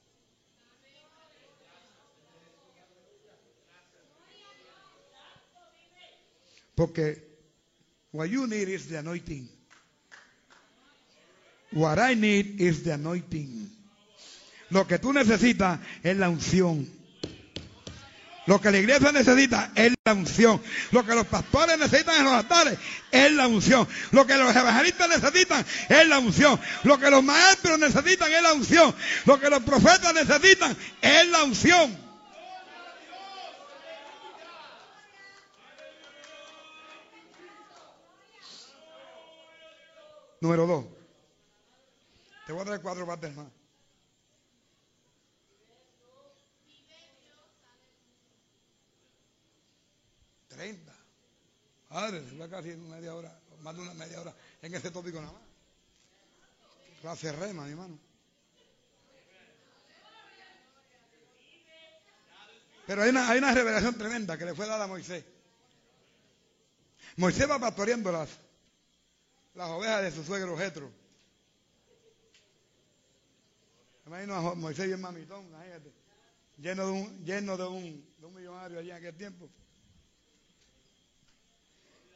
Porque what you need is the anointing. What I need is the anointing. Lo que tú necesitas es la unción. Lo que la iglesia necesita es la unción. Lo que los pastores necesitan en los altares es la unción. Lo que los evangelistas necesitan es la unción. Lo que los maestros necesitan es la unción. Lo que los profetas necesitan es la unción. Número dos. Te voy a traer cuatro partes más. Treinta. Padre, se casi media hora, más de una media hora en ese tópico nada más. Clase rema, mi hermano. Pero hay una, hay una revelación tremenda que le fue dada a Moisés. Moisés va pastoreando las, las ovejas de su suegro Jetro. Imagino a Moisés el mamitón, imagínate, lleno de un, lleno de un, de un millonario allí en aquel tiempo.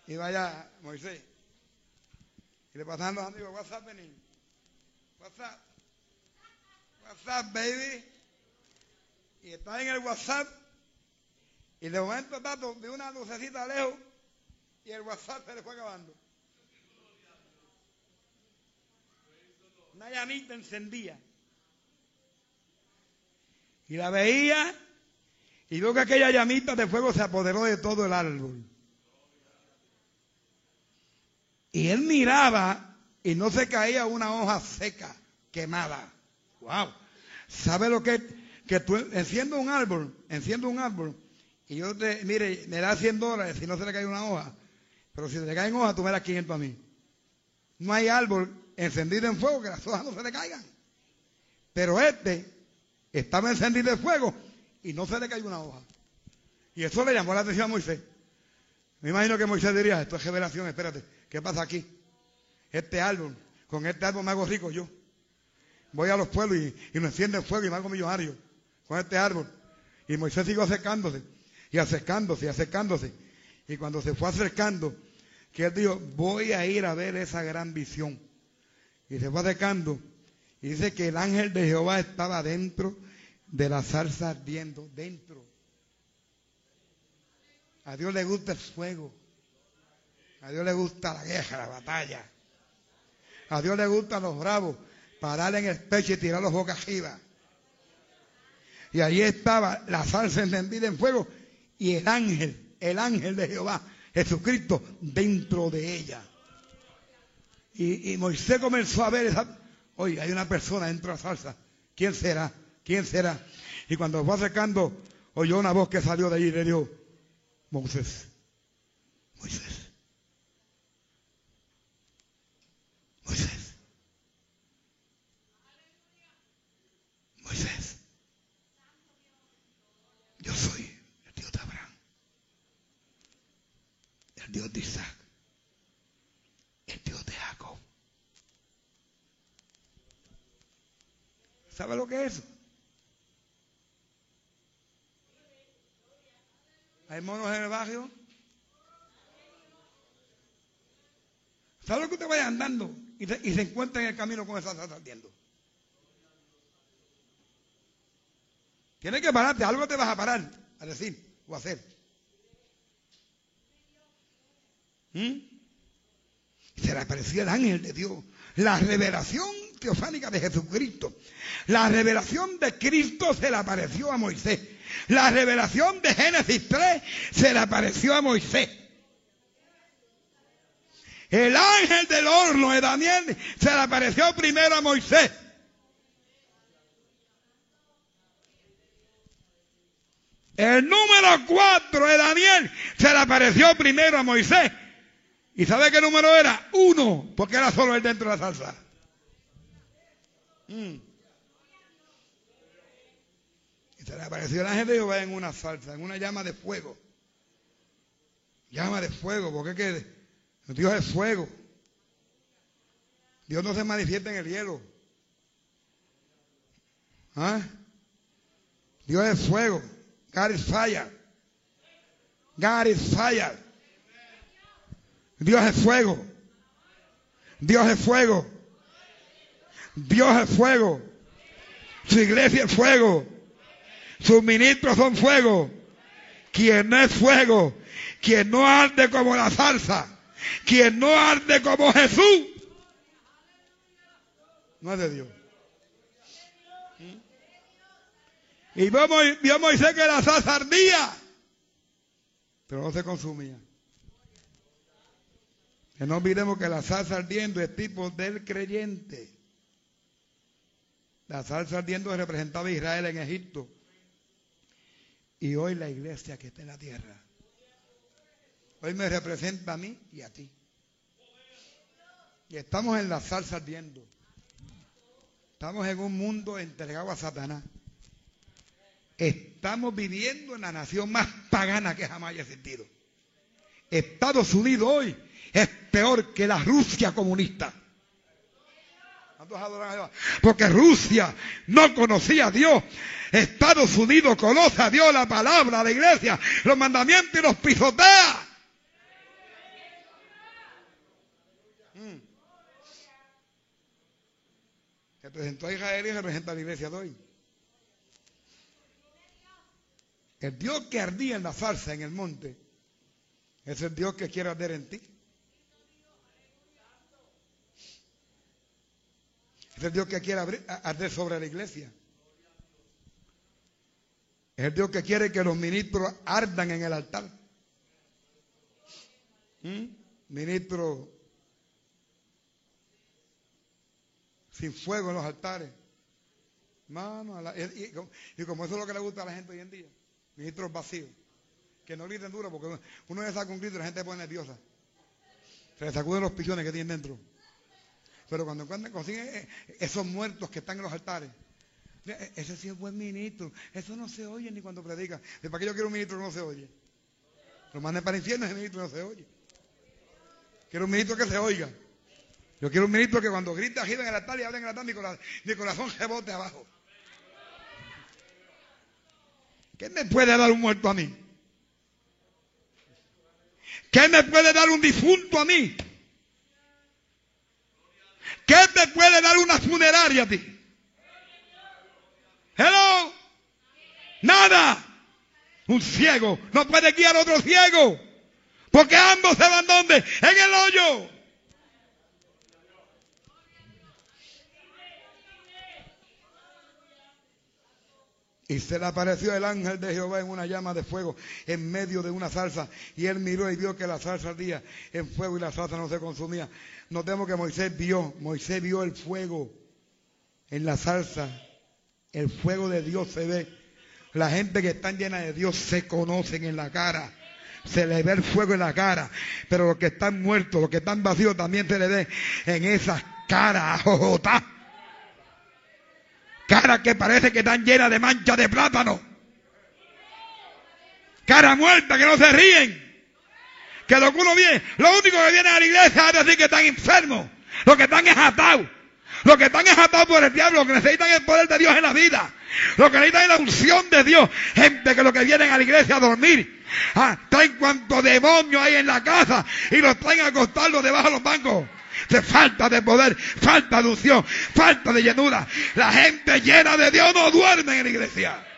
Y vaya Moisés. Y le pasan los amigos, what's happening? What's up? What's up, baby? Y está en el WhatsApp. Y de momento tato de una lucecita lejos y el WhatsApp se le fue acabando. Una llamita encendía. Y la veía y vio que aquella llamita de fuego se apoderó de todo el árbol. Y él miraba y no se caía una hoja seca, quemada. Wow. ¿Sabe lo que que tú enciendo un árbol, enciendo un árbol y yo te, mire, me da 100 dólares si no se le cae una hoja, pero si se le caen hojas tú me das 500 a mí. No hay árbol encendido en fuego que las hojas no se le caigan. Pero este estaba encendido el fuego y no se le cayó una hoja. Y eso le llamó la atención a Moisés. Me imagino que Moisés diría, esto es revelación, espérate, ¿qué pasa aquí? Este árbol, con este árbol me hago rico yo. Voy a los pueblos y, y me enciende el fuego y me hago millonario con este árbol. Y Moisés siguió acercándose, y acercándose, y acercándose. Y cuando se fue acercando, que él dijo, voy a ir a ver esa gran visión. Y se fue acercando, y dice que el ángel de Jehová estaba dentro de la zarza ardiendo, dentro. A Dios le gusta el fuego. A Dios le gusta la guerra, la batalla. A Dios le gustan los bravos, pararle en el pecho y tirarlos boca arriba. Y ahí estaba la zarza encendida en fuego y el ángel, el ángel de Jehová, Jesucristo, dentro de ella. Y, y Moisés comenzó a ver esa, Oye, hay una persona dentro de la salsa. ¿Quién será? ¿Quién será? Y cuando fue acercando, oyó una voz que salió de allí y le dijo, Moisés, Moisés, Moisés, Moisés, yo soy el Dios de Abraham, el Dios de Isaac, el Dios de Jacob. ¿Sabe lo que es eso? Hay monos en el barrio. ¿Sabe lo que usted vaya andando y se, encuentra en el camino con esa salsa ardiendo? Tienes que pararte, algo te vas a parar a decir o a hacer. ¿Mm? Se le apareció el ángel de Dios. La revelación teofánica de Jesucristo. La revelación de Cristo se le apareció a Moisés. La revelación de Génesis 3 se le apareció a Moisés. El ángel del horno de Daniel se le apareció primero a Moisés. El número 4 de Daniel se le apareció primero a Moisés. ¿Y sabe qué número era? Uno, porque era solo él dentro de la salsa. Mm. Y se le apareció el ángel de Jehová en una salsa, en una llama de fuego. Llama de fuego, porque es que Dios es fuego. Dios no se manifiesta en el hielo. ¿Ah? Dios es fuego. God is fire. God is fire. Dios es fuego. Dios es fuego. Dios es fuego. Su iglesia es fuego. Sus ministros son fuego. Quien es fuego, quien no arde como la salsa, quien no arde como Jesús, no es de Dios. Y vio Moisés que la salsa ardía, pero no se consumía. Que no olvidemos que la salsa ardiendo es tipo del creyente. La salsa ardiendo representaba a Israel en Egipto. Y hoy la iglesia que está en la tierra. Hoy me representa a mí y a ti. Y estamos en la salsa ardiendo. Estamos en un mundo entregado a Satanás. Estamos viviendo en la nación más pagana que jamás haya existido. Estados Unidos hoy es peor que la Rusia comunista. Porque Rusia no conocía a Dios. Estados Unidos conoce a Dios, la palabra, la iglesia, los mandamientos y los pisotea. Mm. Representó a Israel y representa a la iglesia de hoy. El Dios que ardía en la farsa en el monte es el Dios que quiere arder en ti. Es el Dios que quiere arder sobre la iglesia. Es el Dios que quiere que los ministros ardan en el altar. ¿Mm? Ministros sin fuego en los altares. Mano, y, como eso es lo que le gusta a la gente hoy en día ministros vacíos, que no griten duro porque uno le saca un grito y la gente se pone nerviosa. Se le sacuden los pichones que tienen dentro. Pero cuando consiguen eh, esos muertos que están en los altares, e, ese sí es buen ministro. Eso no se oye ni cuando predica. ¿Para qué yo quiero un ministro que no se oye? Lo manden para el infierno, ese ministro no se oye. Quiero un ministro que se oiga. Yo quiero un ministro que cuando grita, gira en el altar y habla en el altar, mi corazón, mi corazón rebote abajo. ¿Qué me puede dar un muerto a mí? ¿Qué me puede dar un difunto a mí? ¿Qué te puede dar una funeraria a ti? Hello. Nada. Un ciego no puede guiar otro ciego. Porque ambos se van donde? En el hoyo. Y se le apareció el ángel de Jehová en una llama de fuego en medio de una salsa. Y él miró y vio que la salsa ardía en fuego y la salsa no se consumía. Notemos que Moisés vio, Moisés vio el fuego en la salsa. El fuego de Dios se ve. La gente que está llena de Dios se conocen en la cara. Se le ve el fuego en la cara. Pero los que están muertos, los que están vacíos también se le ve en esas caras. Cara que parece que están llenas de manchas de plátano. Cara muerta que no se ríen. Que lo que uno viene, lo único que viene a la iglesia es decir que están enfermos. Lo que están es atados. Lo que están es atados por el diablo. Lo que necesitan es el poder de Dios en la vida. Lo que necesitan es la unción de Dios. Gente que lo que vienen a la iglesia a dormir. Ah, traen cuanto demonio hay en la casa y los traen a acostarlos debajo de los bancos falta de poder, falta de unción, falta de llenura. La gente llena de Dios no duerme en la iglesia.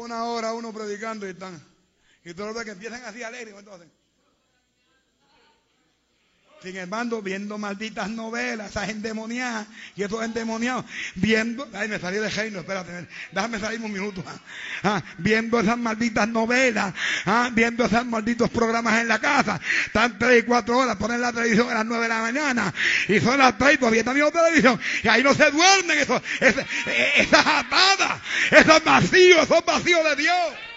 Una hora uno predicando y están. Y todos los que empiezan así alegres. Entonces, Sin embargo, viendo malditas novelas, esas endemoniadas y esos endemoniados, viendo, ay, me salí de reino, espérate, déjame salir un minuto, ah, ah, viendo esas malditas novelas, ah, viendo esos malditos programas en la casa, están tres y cuatro horas, ponen la televisión a las nueve de la mañana, y son las tres y todavía están viendo televisión, y ahí no se duermen, esos, esas atadas, esos vacíos, esos vacíos de Dios.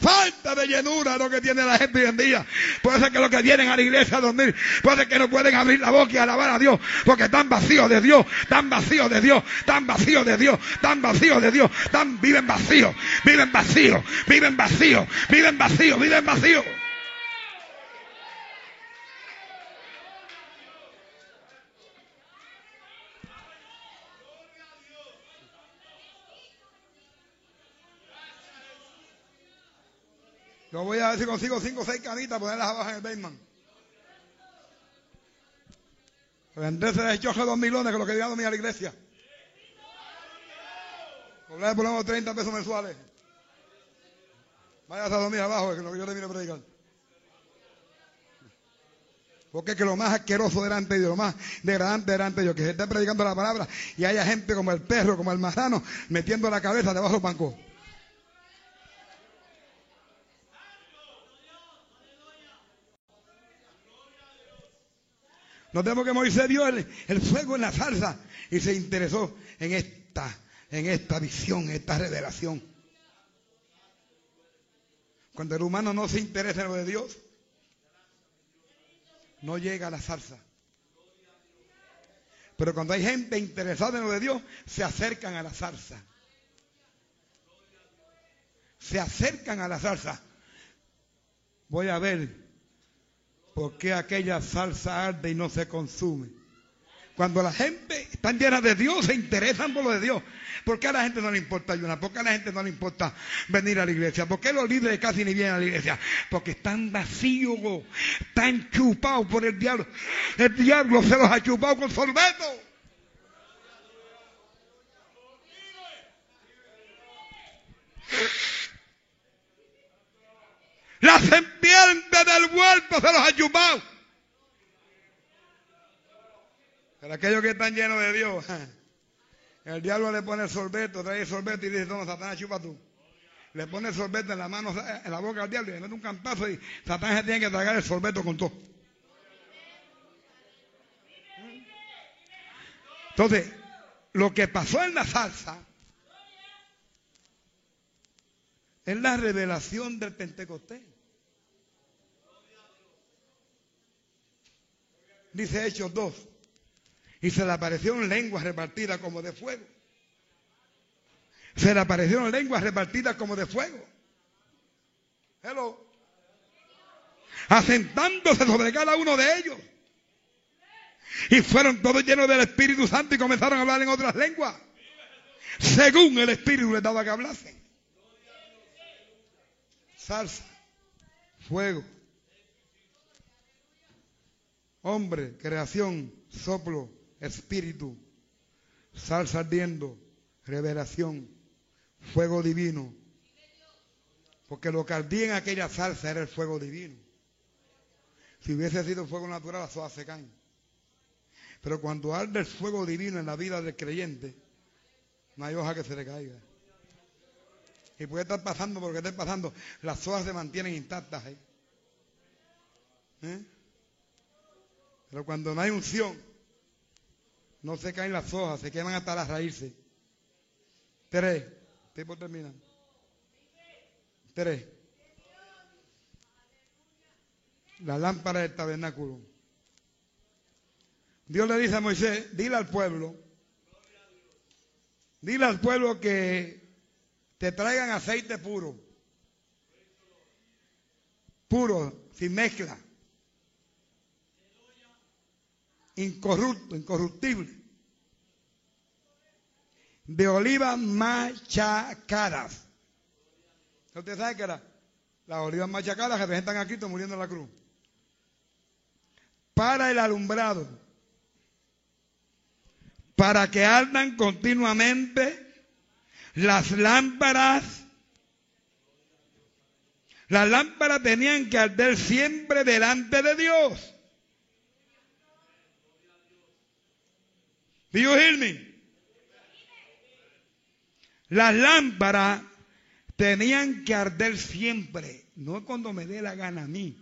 Falta de llenura lo que tiene la gente hoy en día. Puede ser que los que vienen a la iglesia a dormir, puede ser que no pueden abrir la boca y alabar a Dios, porque están vacíos de Dios, están vacíos de Dios, están vacíos de Dios, están vacíos de Dios, están, viven vacíos, viven vacíos, viven vacíos, viven vacíos, viven vacíos. Yo voy a ver si consigo cinco o seis canitas, ponerlas abajo en el basement. Venderse el choje dos milones, que lo que dio a la iglesia. Cobrar por lo menos 30 pesos mensuales. Vaya a dormir abajo, que lo que yo le vine a predicar. Porque es que lo más asqueroso delante de Dios, lo más degradante delante de Dios, que se esté predicando la palabra y haya gente como el perro, como el marrano, metiendo la cabeza debajo del banco. Notemos que Moisés vio el, fuego en la salsa y se interesó en esta, en esta visión, en esta revelación. Cuando el humano no se interesa en lo de Dios, no llega a la salsa. Pero cuando hay gente interesada en lo de Dios, se acercan a la salsa. Se acercan a la salsa. Voy a ver ¿Por qué aquella salsa arde y no se consume? Cuando la gente está llena de Dios, se interesan por lo de Dios. ¿Por qué a la gente no le importa ayunar? ¿Por qué a la gente no le importa venir a la iglesia? ¿Por qué los líderes casi ni vienen a la iglesia? Porque están vacíos, están chupados por el diablo. El diablo se los ha chupado con sorbeto. La serpiente del huerto se los ha chupado. Pero aquellos que están llenos de Dios, [LAUGHS] el diablo le pone el sorbeto, trae el sorbeto y dice, toma, Satanás, chupa tú. Le pone el sorbeto en la mano, en la boca al diablo y le mete un cantazo y Satanás se tiene que tragar el sorbeto con todo. Entonces, lo que pasó en la salsa Es la revelación del Pentecostés. Dice Hechos 2. Y se le aparecieron lenguas repartidas como de fuego. Se le aparecieron lenguas repartidas como de fuego. Hello. Asentándose sobre cada uno de ellos. Y fueron todos llenos del Espíritu Santo y comenzaron a hablar en otras lenguas. Según el Espíritu les daba que hablasen salsa, fuego, hombre, creación, soplo, espíritu, salsa ardiendo, revelación, fuego divino. Porque lo que ardía en aquella salsa era el fuego divino. Si hubiese sido fuego natural, las hojas se caen. Pero cuando arde el fuego divino en la vida del creyente, no hay hoja que se le caiga. Y puede estar pasando porque esté pasando. Las hojas se mantienen intactas ahí. ¿Eh? Pero cuando no hay unción, no se caen las hojas, se queman hasta las raíces. Tres. Estoy por terminar. Tres. La lámpara del tabernáculo. Dios le dice a Moisés, dile al pueblo, dile al pueblo que te traigan aceite puro. Puro, sin mezcla. Incorrupto, incorruptible. De olivas machacadas. ¿Usted sabe que era? Las olivas machacadas representan a Cristo muriendo en la cruz. Para el alumbrado. Para que ardan continuamente las lámparas Las lámparas tenían que arder siempre delante de Dios. Do you? Las lámparas tenían que arder siempre, no cuando me dé la gana a mí.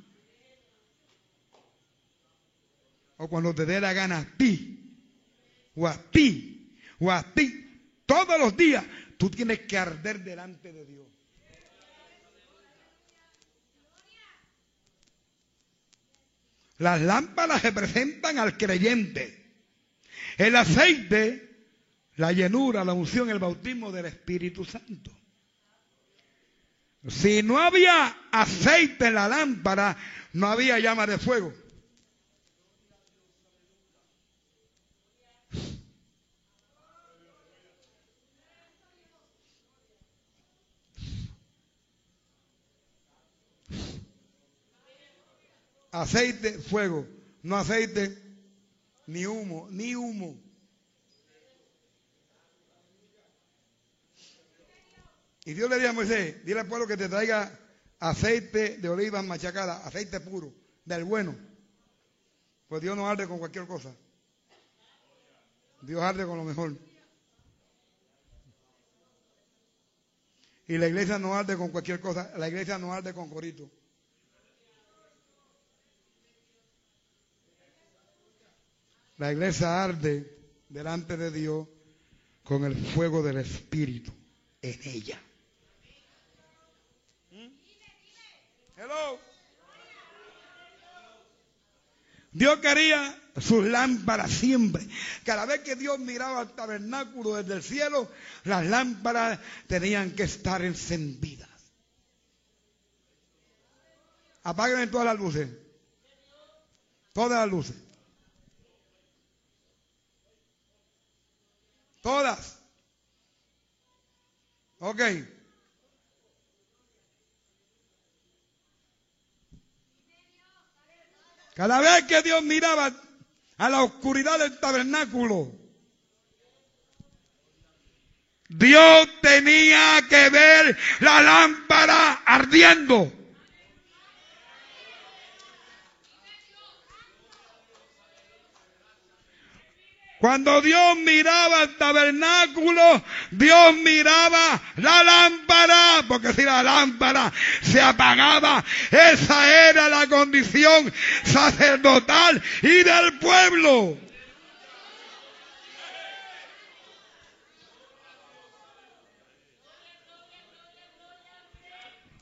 O cuando te dé la gana a ti, o a ti, o a ti. Todos los días tú tienes que arder delante de Dios. Las lámparas representan al creyente. El aceite, la llenura, la unción, el bautismo del Espíritu Santo. Si no había aceite en la lámpara, no había llama de fuego. Aceite, fuego. No aceite, ni humo, ni humo. Y Dios le dijo a Moisés, dile al pueblo que te traiga aceite de oliva machacada, aceite puro, del bueno. Pues Dios no arde con cualquier cosa. Dios arde con lo mejor. Y la iglesia no arde con cualquier cosa. La iglesia no arde con corito. La iglesia arde delante de Dios con el fuego del Espíritu en ella. Dios quería sus lámparas siempre. Cada vez que Dios miraba al tabernáculo desde el cielo, las lámparas tenían que estar encendidas. Apaguen todas las luces. Todas las luces. Todas. Ok. Cada vez que Dios miraba a la oscuridad del tabernáculo, Dios tenía que ver la lámpara ardiendo. Cuando Dios miraba el tabernáculo, Dios miraba la lámpara, porque si la lámpara se apagaba, esa era la condición sacerdotal y del pueblo.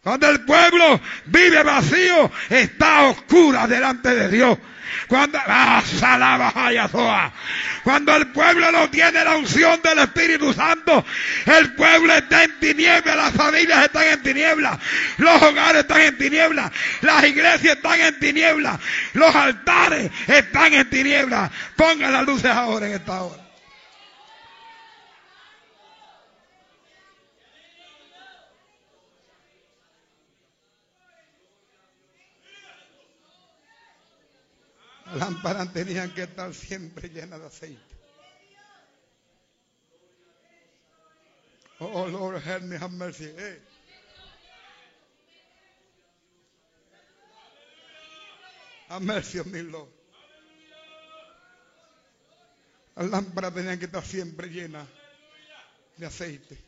Cuando el pueblo vive vacío, está oscura delante de Dios. Cuando, ah, cuando el pueblo no tiene la unción del Espíritu Santo, el pueblo está en tinieblas, las familias están en tinieblas, los hogares están en tinieblas, las iglesias están en tinieblas, los altares están en tinieblas. Pongan las luces ahora en esta hora. Las lámparas tenían que estar siempre llenas de aceite. Oh, Lord, help me, have mercy. Eh. Have mercy Lord. Las lámparas tenían que estar siempre llenas de aceite.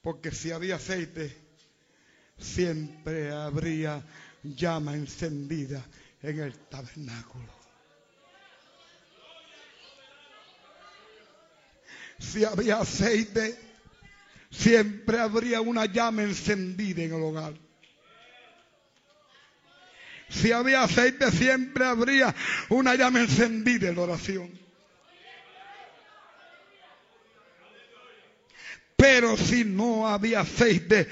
Porque si había aceite, siempre habría llama encendida en el tabernáculo. Si había aceite, siempre habría una llama encendida en el hogar. Si había aceite, siempre habría una llama encendida en la oración. Pero si no había aceite,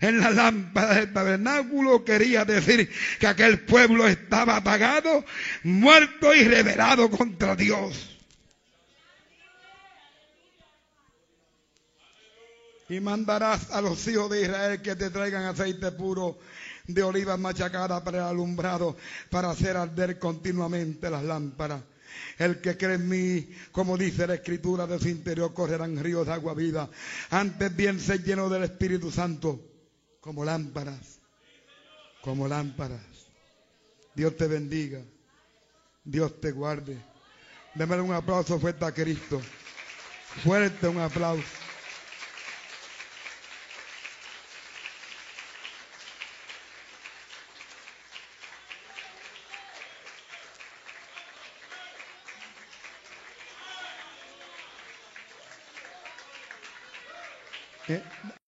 en la lámpara del tabernáculo quería decir que aquel pueblo estaba apagado, muerto y revelado contra Dios. Y mandarás a los hijos de Israel que te traigan aceite puro de oliva machacada para el alumbrado, para hacer arder continuamente las lámparas. El que cree en mí, como dice la escritura, de su interior correrán ríos de agua viva. Antes bien se lleno del Espíritu Santo como lámparas, como lámparas. Dios te bendiga, Dios te guarde. Démele un aplauso fuerte a Cristo. Fuerte un aplauso.